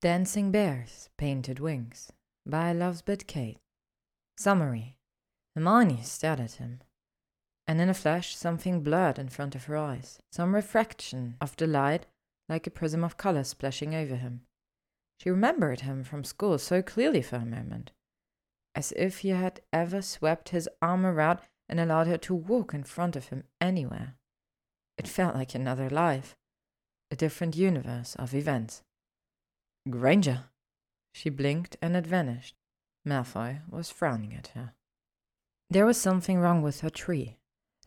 Dancing Bears, Painted Wings by Lovesbit Kate. Summary Hermione stared at him, and in a flash something blurred in front of her eyes, some refraction of the light like a prism of color splashing over him. She remembered him from school so clearly for a moment, as if he had ever swept his arm around and allowed her to walk in front of him anywhere. It felt like another life, a different universe of events. Granger. She blinked and it vanished. Malfoy was frowning at her. There was something wrong with her tree.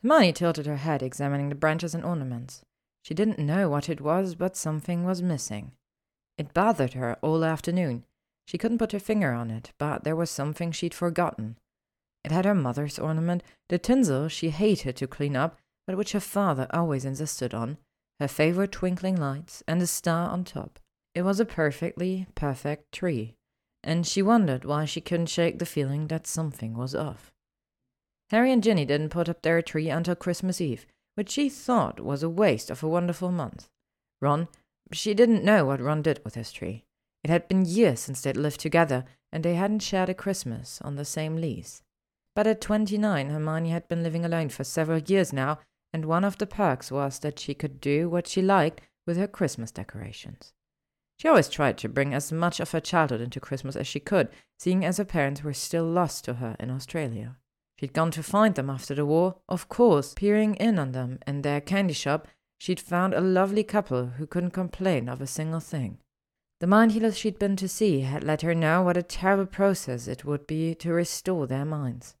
Hermione tilted her head, examining the branches and ornaments. She didn't know what it was, but something was missing. It bothered her all afternoon. She couldn't put her finger on it, but there was something she'd forgotten. It had her mother's ornament, the tinsel she hated to clean up, but which her father always insisted on, her favorite twinkling lights, and the star on top. It was a perfectly perfect tree, and she wondered why she couldn't shake the feeling that something was off. Harry and Ginny didn't put up their tree until Christmas Eve, which she thought was a waste of a wonderful month. Ron, she didn't know what Ron did with his tree. It had been years since they'd lived together, and they hadn't shared a Christmas on the same lease. But at twenty nine, Hermione had been living alone for several years now, and one of the perks was that she could do what she liked with her Christmas decorations. She always tried to bring as much of her childhood into Christmas as she could, seeing as her parents were still lost to her in Australia. She'd gone to find them after the war, of course, peering in on them in their candy shop, she'd found a lovely couple who couldn't complain of a single thing. The mind healers she'd been to see had let her know what a terrible process it would be to restore their minds.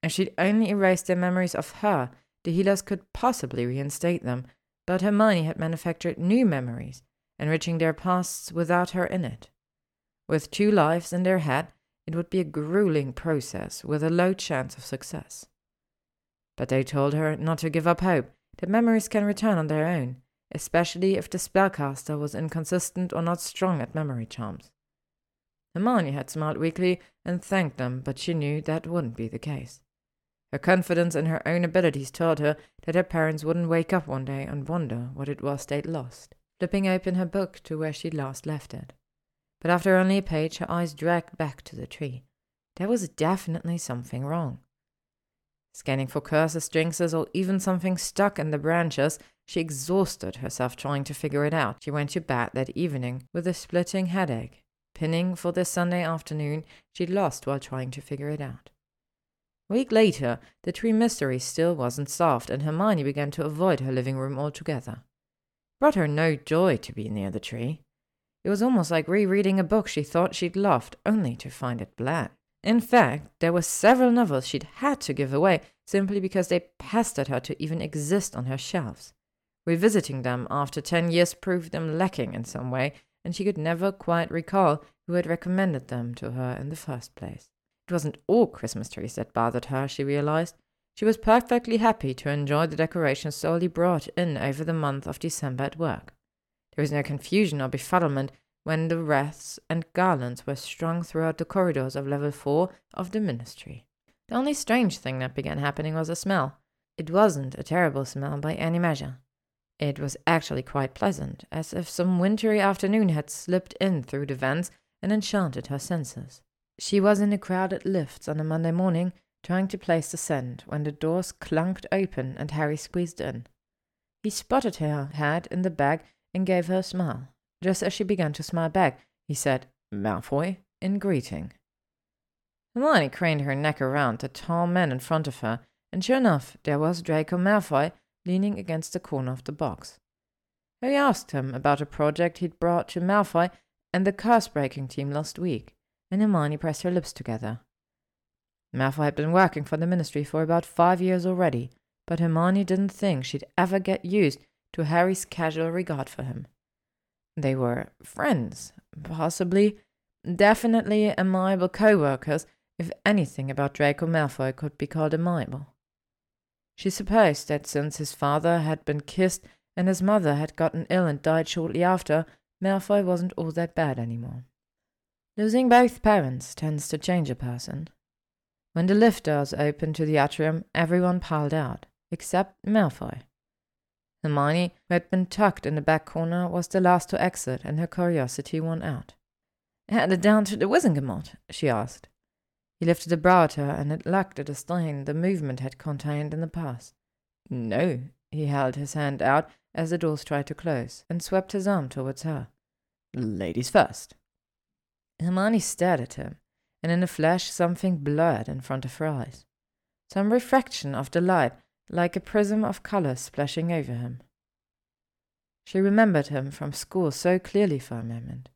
If she'd only erased their memories of her, the healers could possibly reinstate them, but Hermione had manufactured new memories, enriching their pasts without her in it. With two lives in their head, it would be a grueling process with a low chance of success. But they told her not to give up hope, that memories can return on their own, especially if the spellcaster was inconsistent or not strong at memory charms. Hermione had smiled weakly and thanked them, but she knew that wouldn't be the case. Her confidence in her own abilities told her that her parents wouldn't wake up one day and wonder what it was they'd lost flipping open her book to where she'd last left it. But after only a page, her eyes dragged back to the tree. There was definitely something wrong. Scanning for curses, jinxes, or even something stuck in the branches, she exhausted herself trying to figure it out. She went to bed that evening with a splitting headache, pinning for the Sunday afternoon she'd lost while trying to figure it out. A week later, the tree mystery still wasn't solved, and Hermione began to avoid her living room altogether brought her no joy to be near the tree. It was almost like rereading a book she thought she'd loved, only to find it bland. In fact, there were several novels she'd had to give away simply because they pestered her to even exist on her shelves. Revisiting them after ten years proved them lacking in some way, and she could never quite recall who had recommended them to her in the first place. It wasn't all Christmas trees that bothered her, she realized. She was perfectly happy to enjoy the decorations solely brought in over the month of December at work. There was no confusion or befuddlement when the wreaths and garlands were strung throughout the corridors of level four of the ministry. The only strange thing that began happening was a smell. It wasn't a terrible smell by any measure. It was actually quite pleasant, as if some wintry afternoon had slipped in through the vents and enchanted her senses. She was in the crowded lifts on a Monday morning trying to place the scent when the doors clunked open and Harry squeezed in. He spotted her head in the bag and gave her a smile. Just as she began to smile back, he said, Malfoy, in greeting. Hermione craned her neck around the tall man in front of her, and sure enough, there was Draco Malfoy leaning against the corner of the box. Harry asked him about a project he'd brought to Malfoy and the curse breaking team last week, and Hermione pressed her lips together. Malfoy had been working for the ministry for about five years already, but Hermione didn't think she'd ever get used to Harry's casual regard for him. They were friends, possibly, definitely amiable co-workers, if anything about Draco Malfoy could be called amiable. She supposed that since his father had been kissed and his mother had gotten ill and died shortly after, Malfoy wasn't all that bad anymore. Losing both parents tends to change a person. When the lift doors opened to the atrium, everyone piled out, except Malfoy. Hermione, who had been tucked in the back corner, was the last to exit, and her curiosity won out. Headed down to the Wizengamot? she asked. He lifted a brow at her, and it lacked the disdain the movement had contained in the past. No, he held his hand out as the doors tried to close, and swept his arm towards her. Ladies first. Hermione stared at him, and in a flash something blurred in front of her eyes. Some refraction of the light, like a prism of colour splashing over him. She remembered him from school so clearly for a moment,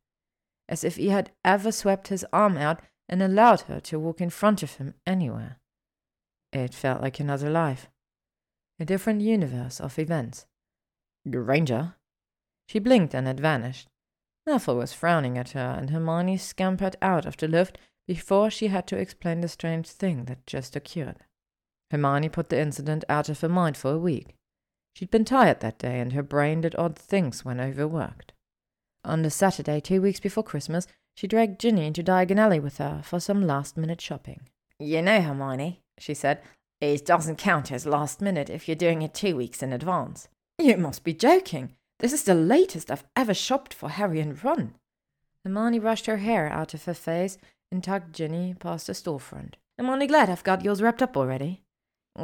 as if he had ever swept his arm out and allowed her to walk in front of him anywhere. It felt like another life, a different universe of events. Granger? She blinked and had vanished. Neville was frowning at her, and Hermione scampered out of the lift before she had to explain the strange thing that just occurred. Hermione put the incident out of her mind for a week. She'd been tired that day, and her brain did odd things when overworked. On the Saturday, two weeks before Christmas, she dragged Ginny into Diagon Alley with her for some last minute shopping. You know, Hermione, she said, it doesn't count as last minute if you're doing it two weeks in advance. You must be joking. This is the latest I've ever shopped for Harry and Ron. Hermione brushed her hair out of her face and tugged Ginny past the storefront. I'm only glad I've got yours wrapped up already.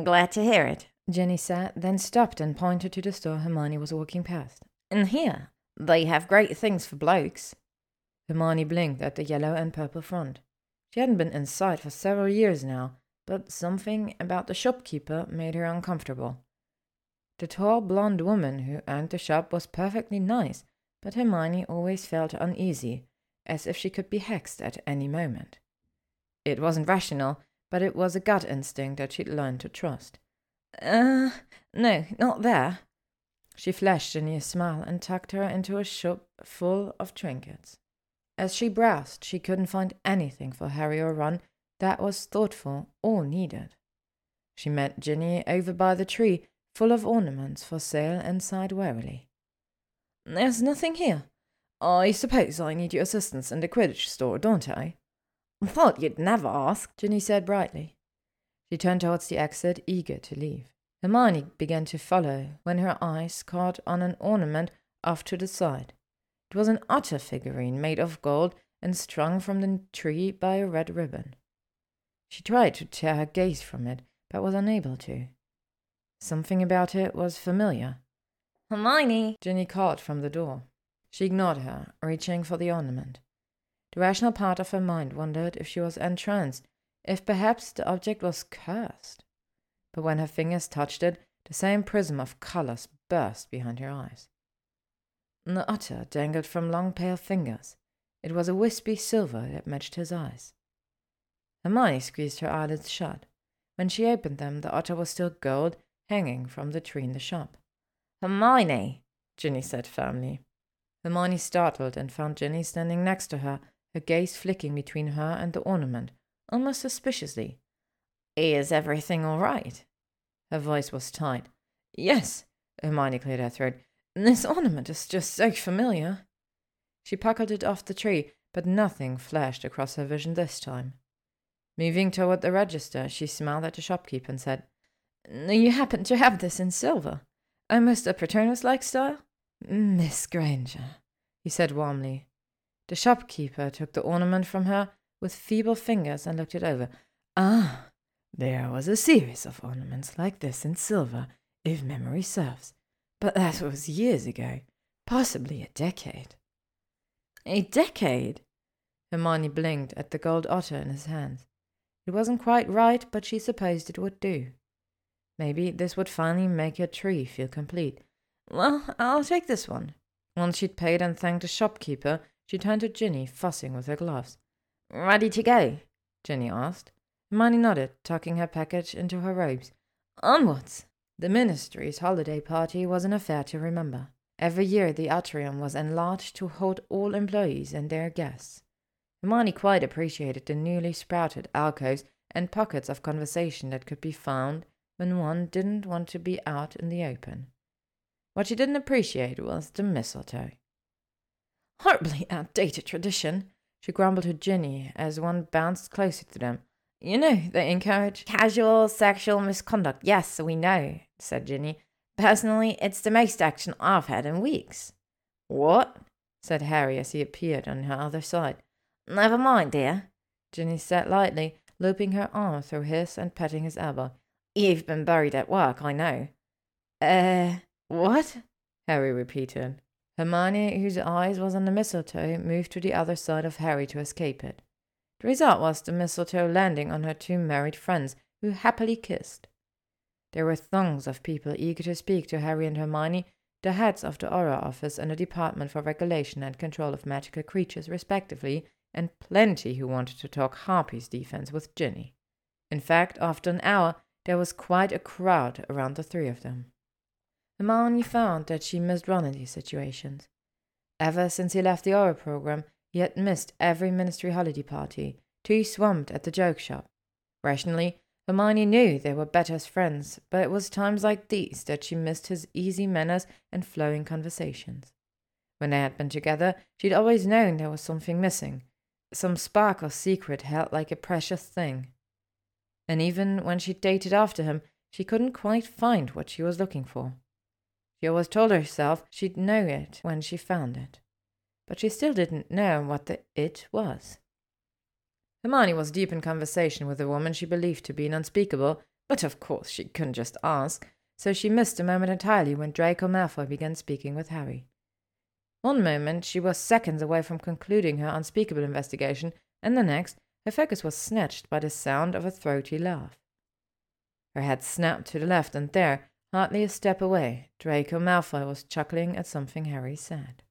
Glad to hear it, Ginny said, then stopped and pointed to the store Hermione was walking past. In here, they have great things for blokes. Hermione blinked at the yellow and purple front. She hadn't been inside for several years now, but something about the shopkeeper made her uncomfortable. The tall blonde woman who owned the shop was perfectly nice, but Hermione always felt uneasy, as if she could be hexed at any moment. It wasn't rational, but it was a gut instinct that she'd learned to trust. Uh, no, not there. She flashed a smile and tucked her into a shop full of trinkets. As she browsed, she couldn't find anything for Harry or Ron that was thoughtful or needed. She met Ginny over by the tree, full of ornaments for sale, and sighed wearily. There's nothing here. I suppose I need your assistance in the Quidditch store, don't I? Thought you'd never ask, Ginny said brightly. She turned towards the exit, eager to leave. Hermione began to follow when her eyes caught on an ornament off to the side. It was an otter figurine made of gold and strung from the tree by a red ribbon. She tried to tear her gaze from it, but was unable to. Something about it was familiar. Hermione! Ginny called from the door. She ignored her, reaching for the ornament. The rational part of her mind wondered if she was entranced, if perhaps the object was cursed but when her fingers touched it, the same prism of colors burst behind her eyes. The otter dangled from long pale fingers. It was a wispy silver that matched his eyes. Hermione squeezed her eyelids shut. When she opened them, the otter was still gold, hanging from the tree in the shop. Hermione, Ginny said firmly. Hermione startled and found Ginny standing next to her, her gaze flicking between her and the ornament, almost suspiciously. Is everything all right? Her voice was tight. Yes, Hermione cleared her throat. This ornament is just so familiar. She puckered it off the tree, but nothing flashed across her vision this time. Moving toward the register, she smiled at the shopkeeper and said, You happen to have this in silver, almost a Patronus like style? Miss Granger, he said warmly. The shopkeeper took the ornament from her with feeble fingers and looked it over. Ah, there was a series of ornaments like this in silver, if memory serves, but that was years ago, possibly a decade. A decade? Hermione blinked at the gold otter in his hands. It wasn't quite right, but she supposed it would do. Maybe this would finally make her tree feel complete. Well, I'll take this one. Once she'd paid and thanked the shopkeeper, she turned to Ginny, fussing with her gloves. Ready to go? Ginny asked. Hermione nodded, tucking her package into her robes. Onwards! The ministry's holiday party was an affair to remember. Every year the atrium was enlarged to hold all employees and their guests. Hermione quite appreciated the newly sprouted alcoves and pockets of conversation that could be found when one didn't want to be out in the open. What she didn't appreciate was the mistletoe. Horribly outdated tradition, she grumbled to Ginny as one bounced closer to them. You know, they encourage casual sexual misconduct. Yes, we know, said Ginny. Personally, it's the most action I've had in weeks. What? said Harry as he appeared on her other side. Never mind, dear. Ginny said lightly, looping her arm through his and patting his elbow. You've been buried at work, I know. Eh, uh, what? Harry repeated. Hermione, whose eyes was on the mistletoe, moved to the other side of Harry to escape it. The result was the mistletoe landing on her two married friends, who happily kissed. There were throngs of people eager to speak to Harry and Hermione, the heads of the Auror Office and the Department for Regulation and Control of Magical Creatures, respectively, and plenty who wanted to talk Harpies' defense with Ginny. In fact, after an hour, there was quite a crowd around the three of them. Hermione found that she missed Ron in these situations. Ever since he left the Auror program, he had missed every ministry holiday party, too swamped at the joke shop. Rationally, Hermione knew they were better as friends, but it was times like these that she missed his easy manners and flowing conversations. When they had been together, she'd always known there was something missing, some spark or secret held like a precious thing. And even when she dated after him, she couldn't quite find what she was looking for. She always told herself she'd know it when she found it, but she still didn't know what the it was. Hermione was deep in conversation with a woman she believed to be an unspeakable, but of course she couldn't just ask, so she missed a moment entirely when Draco Malfoy began speaking with Harry. One moment she was seconds away from concluding her unspeakable investigation, and the next her focus was snatched by the sound of a throaty laugh. Her head snapped to the left, and there, hardly a step away, Draco Malfoy was chuckling at something Harry said.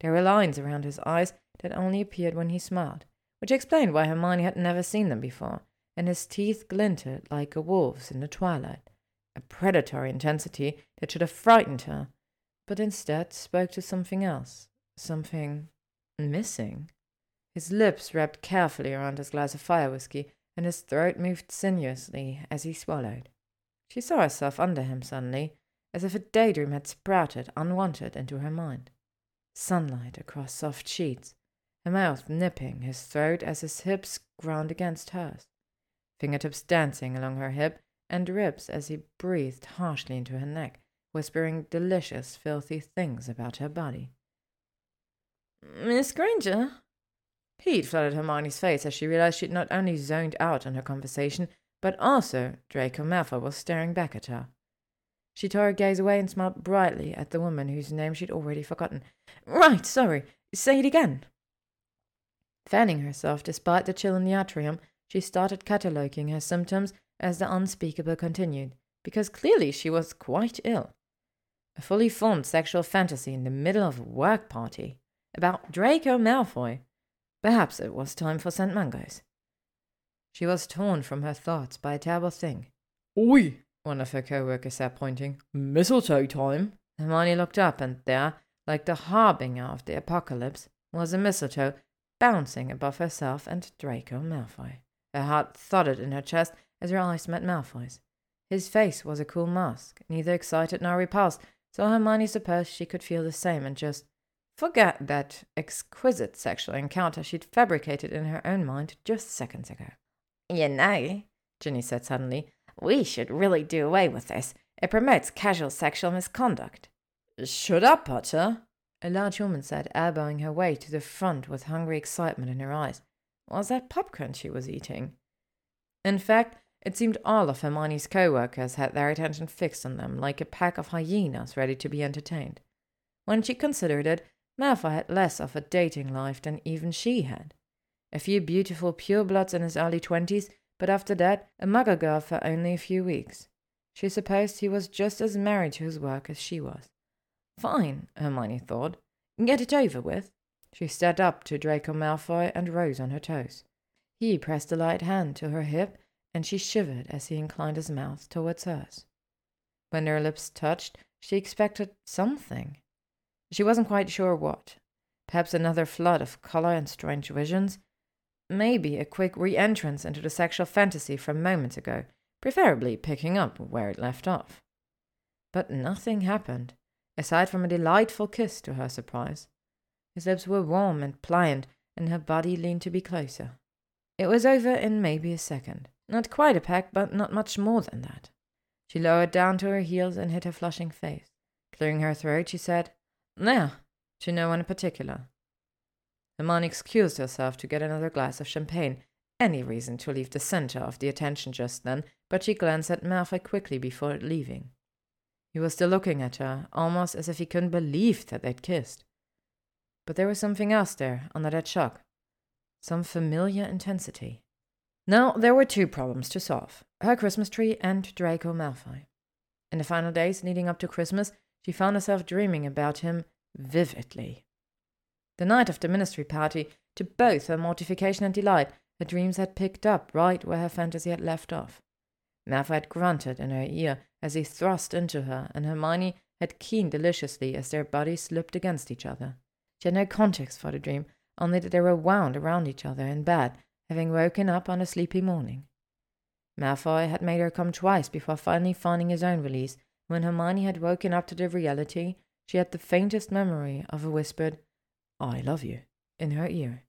There were lines around his eyes that only appeared when he smiled, which explained why Hermione had never seen them before, and his teeth glinted like a wolf's in the twilight, a predatory intensity that should have frightened her, but instead spoke to something else, something missing. His lips wrapped carefully around his glass of fire whiskey, and his throat moved sinuously as he swallowed. She saw herself under him suddenly, as if a daydream had sprouted unwanted into her mind. Sunlight across soft sheets, her mouth nipping his throat as his hips ground against hers, fingertips dancing along her hip and ribs as he breathed harshly into her neck, whispering delicious, filthy things about her body. Miss Granger, Heat flooded Hermione's face as she realized she'd not only zoned out on her conversation, but also Draco Malfoy was staring back at her. She tore her gaze away and smiled brightly at the woman whose name she'd already forgotten. Right, sorry. Say it again. Fanning herself despite the chill in the atrium, she started cataloguing her symptoms as the unspeakable continued, because clearly she was quite ill. A fully formed sexual fantasy in the middle of a work party about Draco Malfoy Perhaps it was time for St. Mungo's. She was torn from her thoughts by a terrible thing. Oi! one of her co-workers said, pointing. Mistletoe time! Hermione looked up, and there, like the harbinger of the apocalypse, was a mistletoe bouncing above herself and Draco Malfoy. Her heart thudded in her chest as her eyes met Malfoy's. His face was a cool mask, neither excited nor repulsed, so Hermione supposed she could feel the same and just forget that exquisite sexual encounter she'd fabricated in her own mind just seconds ago. You know, Ginny said suddenly, we should really do away with this. It promotes casual sexual misconduct. Shut up, Potter, a large woman said, elbowing her way to the front with hungry excitement in her eyes. Was that popcorn she was eating? In fact, it seemed all of Hermione's co-workers had their attention fixed on them like a pack of hyenas ready to be entertained. When she considered it, Malfoy had less of a dating life than even she had. A few beautiful purebloods in his early twenties, but after that, a Muggle girl for only a few weeks. She supposed he was just as married to his work as she was. Fine, Hermione thought. Get it over with. She stepped up to Draco Malfoy and rose on her toes. He pressed a light hand to her hip, and she shivered as he inclined his mouth towards hers. When their lips touched, she expected something. She wasn't quite sure what. Perhaps another flood of color and strange visions. Maybe a quick re entrance into the sexual fantasy from moments ago, preferably picking up where it left off. But nothing happened, aside from a delightful kiss to her surprise. His lips were warm and pliant, and her body leaned to be closer. It was over in maybe a second. Not quite a peck, but not much more than that. She lowered down to her heels and hid her flushing face. Clearing her throat, she said, Now, to no one in particular. Hermione excused herself to get another glass of champagne. Any reason to leave the center of the attention just then, but she glanced at Malfoy quickly before leaving. He was still looking at her, almost as if he couldn't believe that they'd kissed. But there was something else there under that shock. Some familiar intensity. Now, there were two problems to solve her Christmas tree and Draco Malfoy. In the final days leading up to Christmas, she found herself dreaming about him vividly. The night of the ministry party, to both her mortification and delight, her dreams had picked up right where her fantasy had left off. Malfoy had grunted in her ear as he thrust into her, and Hermione had keened deliciously as their bodies slipped against each other. She had no context for the dream, only that they were wound around each other in bed, having woken up on a sleepy morning. Malfoy had made her come twice before finally finding his own release. When Hermione had woken up to the reality, she had the faintest memory of a whispered, I love you, in her ear.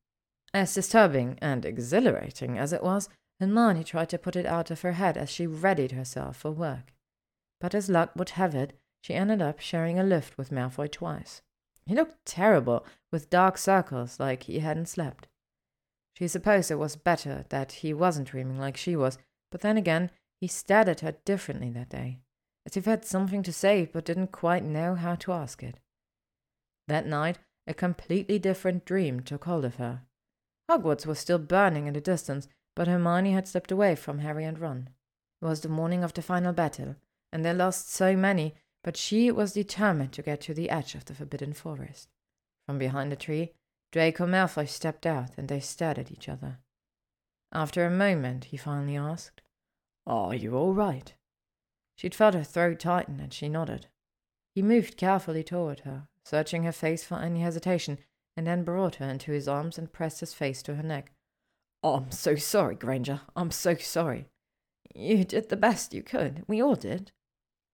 As disturbing and exhilarating as it was, Hermione tried to put it out of her head as she readied herself for work. But as luck would have it, she ended up sharing a lift with Malfoy twice. He looked terrible, with dark circles like he hadn't slept. She supposed it was better that he wasn't dreaming like she was, but then again, he stared at her differently that day, as if he had something to say but didn't quite know how to ask it. That night, a completely different dream took hold of her. Hogwarts was still burning in the distance, but Hermione had slipped away from Harry and Ron. It was the morning of the final battle, and they lost so many, but she was determined to get to the edge of the Forbidden Forest. From behind a tree, Draco Malfoy stepped out, and they stared at each other. After a moment, he finally asked, Are you all right? She'd felt her throat tighten, and she nodded. He moved carefully toward her, searching her face for any hesitation, and then brought her into his arms and pressed his face to her neck. Oh, I'm so sorry, Granger. I'm so sorry. You did the best you could. We all did.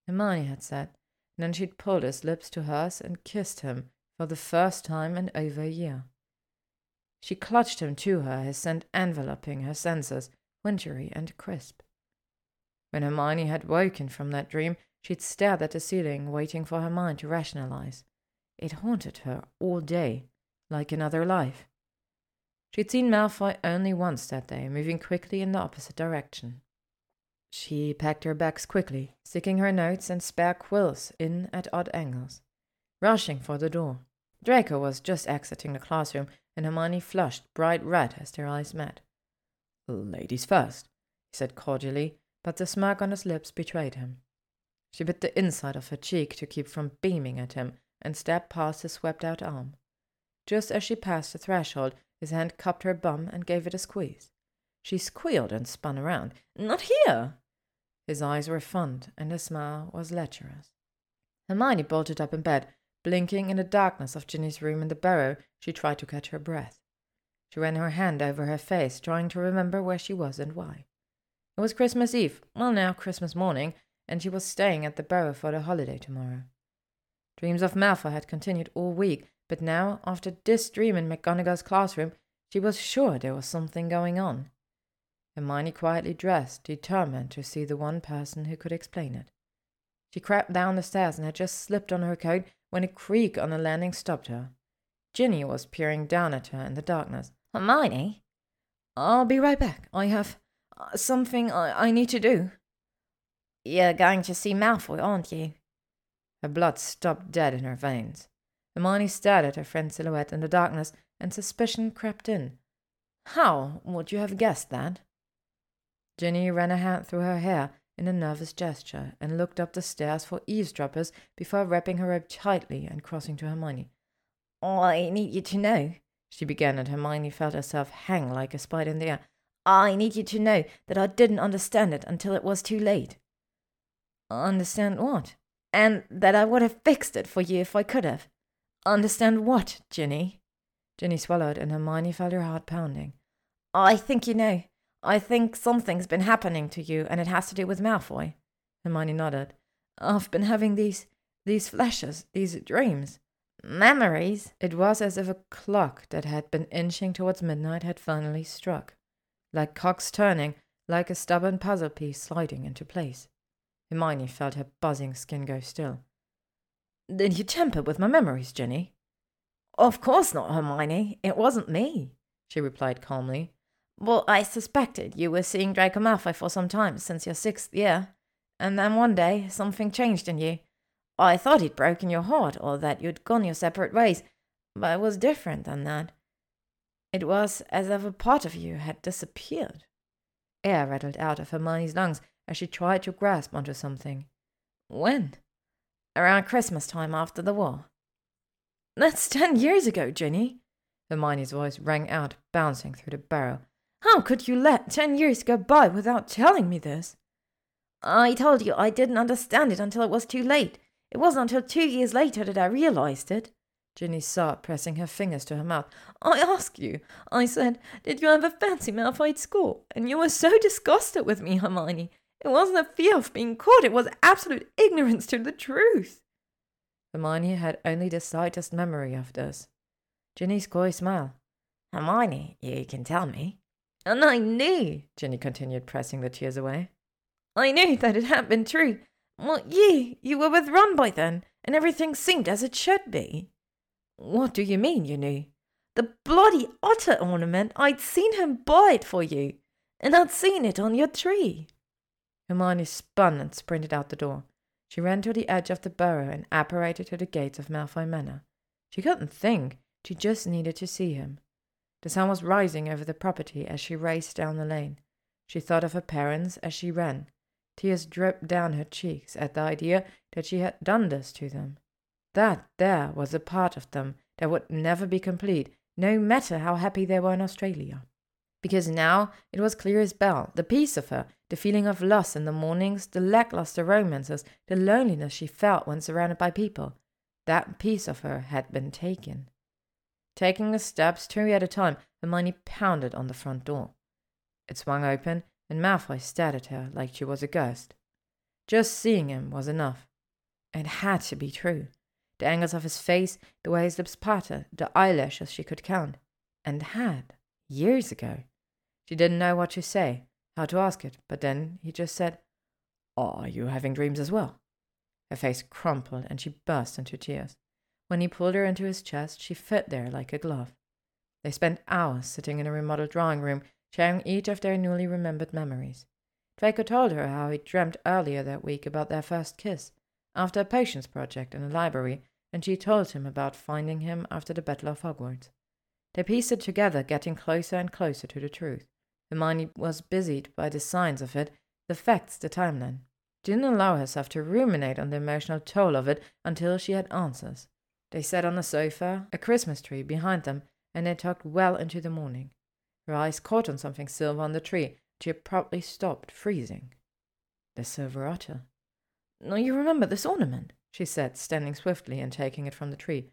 Hermione had said, and then she'd pulled his lips to hers and kissed him for the first time in over a year. She clutched him to her, his scent enveloping her senses, wintry and crisp. When Hermione had woken from that dream, she'd stared at the ceiling, waiting for her mind to rationalize. It haunted her all day, like another life. She'd seen Malfoy only once that day, moving quickly in the opposite direction. She packed her bags quickly, sticking her notes and spare quills in at odd angles, rushing for the door. Draco was just exiting the classroom, and Hermione flushed bright red as their eyes met. Ladies first, he said cordially, but the smirk on his lips betrayed him. She bit the inside of her cheek to keep from beaming at him and stepped past his swept out arm. Just as she passed the threshold, his hand cupped her bum and gave it a squeeze. She squealed and spun around. Not here! His eyes were fond, and his smile was lecherous. Hermione bolted up in bed, blinking in the darkness of Ginny's room in the burrow. She tried to catch her breath. She ran her hand over her face, trying to remember where she was and why. It was Christmas Eve, well, now Christmas morning, and she was staying at the Burrow for the holiday tomorrow. Dreams of Malfoy had continued all week, but now, after this dream in McGonagall's classroom, she was sure there was something going on. Hermione quietly dressed, determined to see the one person who could explain it. She crept down the stairs and had just slipped on her coat when a creak on the landing stopped her. Ginny was peering down at her in the darkness. Hermione? I'll be right back. I have uh, something I, I need to do. You're going to see Malfoy, aren't you? Her blood stopped dead in her veins. Hermione stared at her friend's silhouette in the darkness, and suspicion crept in. How would you have guessed that? Ginny ran a hand through her hair in a nervous gesture and looked up the stairs for eavesdroppers before wrapping her robe tightly and crossing to Hermione. I need you to know, she began, and Hermione felt herself hang like a spider in the air. I need you to know that I didn't understand it until it was too late. Understand what? And that I would have fixed it for you if I could have. Understand what, Ginny? Ginny swallowed, and Hermione felt her heart pounding. I think you know. I think something's been happening to you, and it has to do with Malfoy. Hermione nodded. I've been having these these flashes, these dreams. Memories? It was as if a clock that had been inching towards midnight had finally struck. Like cocks turning, like a stubborn puzzle piece sliding into place. Hermione felt her buzzing skin go still. Did you tamper with my memories, Ginny? Of course not, Hermione. It wasn't me, she replied calmly. Well, I suspected you were seeing Draco Malfoy for some time since your sixth year, and then one day something changed in you. I thought he'd broken your heart or that you'd gone your separate ways, but it was different than that. It was as if a part of you had disappeared. Air rattled out of Hermione's lungs as she tried to grasp onto something. When? Around Christmas time after the war. That's ten years ago, Ginny. Hermione's voice rang out, bouncing through the Burrow. How could you let ten years go by without telling me this? I told you I didn't understand it until it was too late. It wasn't until two years later that I realized it. Ginny sobbed, pressing her fingers to her mouth. I asked you. I said, Did you ever fancy Malfoy at school? And you were so disgusted with me, Hermione. It wasn't a fear of being caught, it was absolute ignorance to the truth. Hermione had only the slightest memory of this. Ginny's coy smile. Hermione, you can tell me. And I knew, Ginny continued, pressing the tears away. I knew that it had been true. Well, you, you were with Ron by then, and everything seemed as it should be. What do you mean, you knew? The bloody otter ornament, I'd seen him buy it for you, and I'd seen it on your tree. Hermione spun and sprinted out the door. She ran to the edge of the burrow and apparated to the gates of Malfoy Manor. She couldn't think, she just needed to see him. The sun was rising over the property as she raced down the lane. She thought of her parents as she ran. Tears dripped down her cheeks at the idea that she had done this to them. That there was a part of them that would never be complete, no matter how happy they were in Australia. Because now it was clear as bell, the piece of her, the feeling of loss in the mornings, the lackluster romances, the loneliness she felt when surrounded by people. That piece of her had been taken. Taking the steps two at a time, Hermione pounded on the front door. It swung open, and Malfoy stared at her like she was a ghost. Just seeing him was enough. It had to be true. The angles of his face, the way his lips parted, the eyelashes she could count. And had, years ago. She didn't know what to say, how to ask it, but then he just said, Are you having dreams as well? Her face crumpled and she burst into tears. When he pulled her into his chest, she fit there like a glove. They spent hours sitting in a remodeled drawing room, sharing each of their newly remembered memories. Draco told her how he dreamt earlier that week about their first kiss, after a potions project in the library, and she told him about finding him after the Battle of Hogwarts. They pieced it together, getting closer and closer to the truth. Hermione was busied by the signs of it, the facts, the timeline. Didn't allow herself to ruminate on the emotional toll of it until she had answers. They sat on the sofa, a Christmas tree behind them, and they talked well into the morning. Her eyes caught on something silver on the tree. She abruptly stopped, freezing. The silver otter. Now you remember this ornament, she said, standing swiftly and taking it from the tree.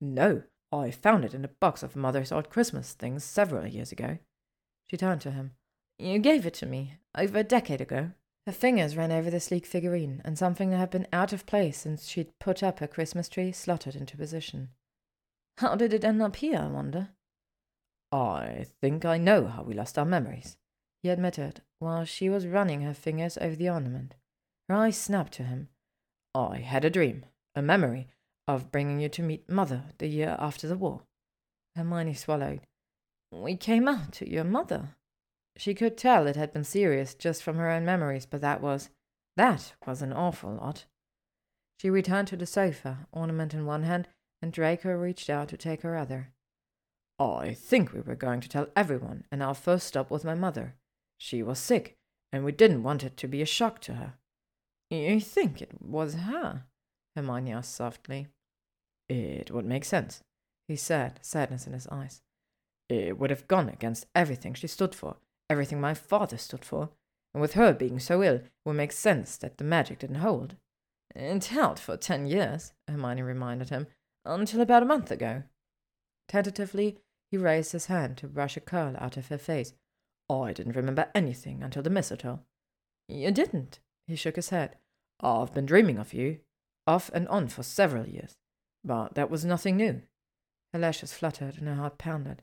No, I found it in a box of Mother's old Christmas things several years ago. She turned to him. You gave it to me, over a decade ago. Her fingers ran over the sleek figurine, and something that had been out of place since she'd put up her Christmas tree slotted into position. How did it end up here, I wonder? I think I know how we lost our memories, he admitted, while she was running her fingers over the ornament. Her eyes snapped to him. I had a dream, a memory, of bringing you to meet Mother the year after the war. Hermione swallowed. We came out to your mother. She could tell it had been serious just from her own memories, but that was that was an awful lot. She returned to the sofa, ornament in one hand, and Draco reached out to take her other. I think we were going to tell everyone, and our first stop was my mother. She was sick, and we didn't want it to be a shock to her. You think it was her? Hermione asked softly. It would make sense, he said, sadness in his eyes. It would have gone against everything she stood for, everything my father stood for, and with her being so ill, it would make sense that the magic didn't hold. It held for ten years, Hermione reminded him, until about a month ago. Tentatively, he raised his hand to brush a curl out of her face. I didn't remember anything until the mistletoe. You didn't? He shook his head. I've been dreaming of you, off and on for several years, but that was nothing new. Her lashes fluttered and her heart pounded.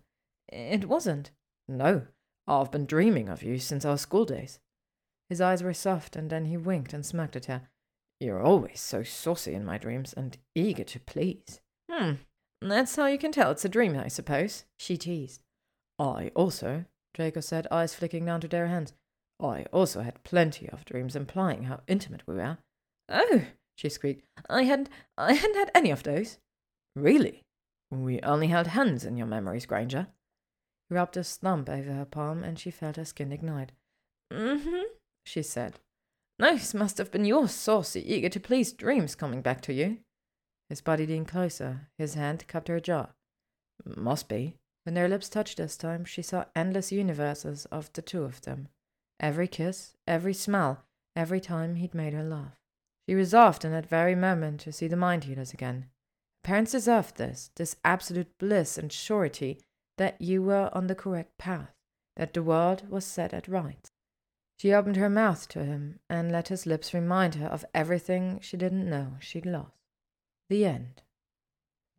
It wasn't. No, I've been dreaming of you since our school days. His eyes were soft, and then he winked and smirked at her. You're always so saucy in my dreams and eager to please. Hmm, that's how you can tell it's a dream, I suppose, she teased. I also, Draco said, eyes flicking down to their hands. I also had plenty of dreams implying how intimate we were. Oh, she squeaked. I hadn't I hadn't had any of those. Really? We only held hands in your memories, Granger. Rubbed a thumb over her palm, and she felt her skin ignite. Mm-hmm, she said. Those must have been your saucy, eager to please dreams coming back to you. His body leaned closer, his hand cupped her jaw. Must be. When their lips touched this time, she saw endless universes of the two of them. Every kiss, every smile, every time he'd made her laugh. She resolved in that very moment to see the mind healers again. Parents deserved this, this absolute bliss and surety that you were on the correct path, that the world was set at rights. She opened her mouth to him and let his lips remind her of everything she didn't know she'd lost. The end.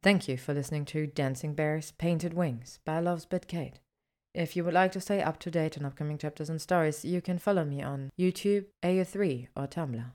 Thank you for listening to Dancing Bears Painted Wings by Love's Bit Kate. If you would like to stay up to date on upcoming chapters and stories, you can follow me on YouTube, AO3, or Tumblr.